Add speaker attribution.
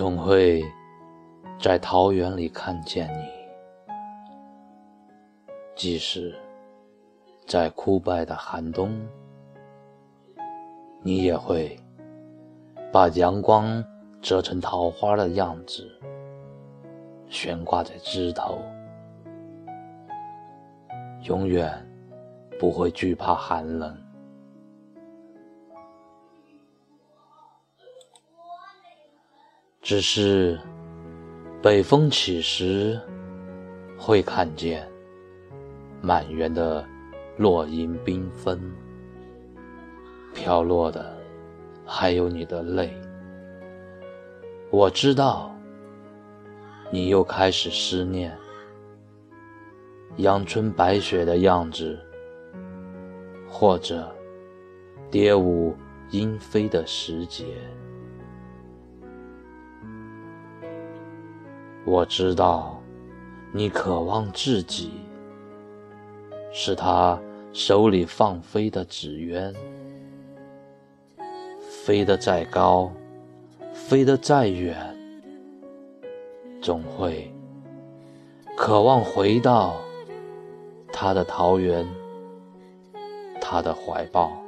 Speaker 1: 总会在桃源里看见你，即使在枯败的寒冬，你也会把阳光折成桃花的样子，悬挂在枝头，永远不会惧怕寒冷。只是北风起时，会看见满园的落英缤纷，飘落的还有你的泪。我知道，你又开始思念阳春白雪的样子，或者蝶舞莺飞的时节。我知道，你渴望自己是他手里放飞的纸鸢，飞得再高，飞得再远，总会渴望回到他的桃源，他的怀抱。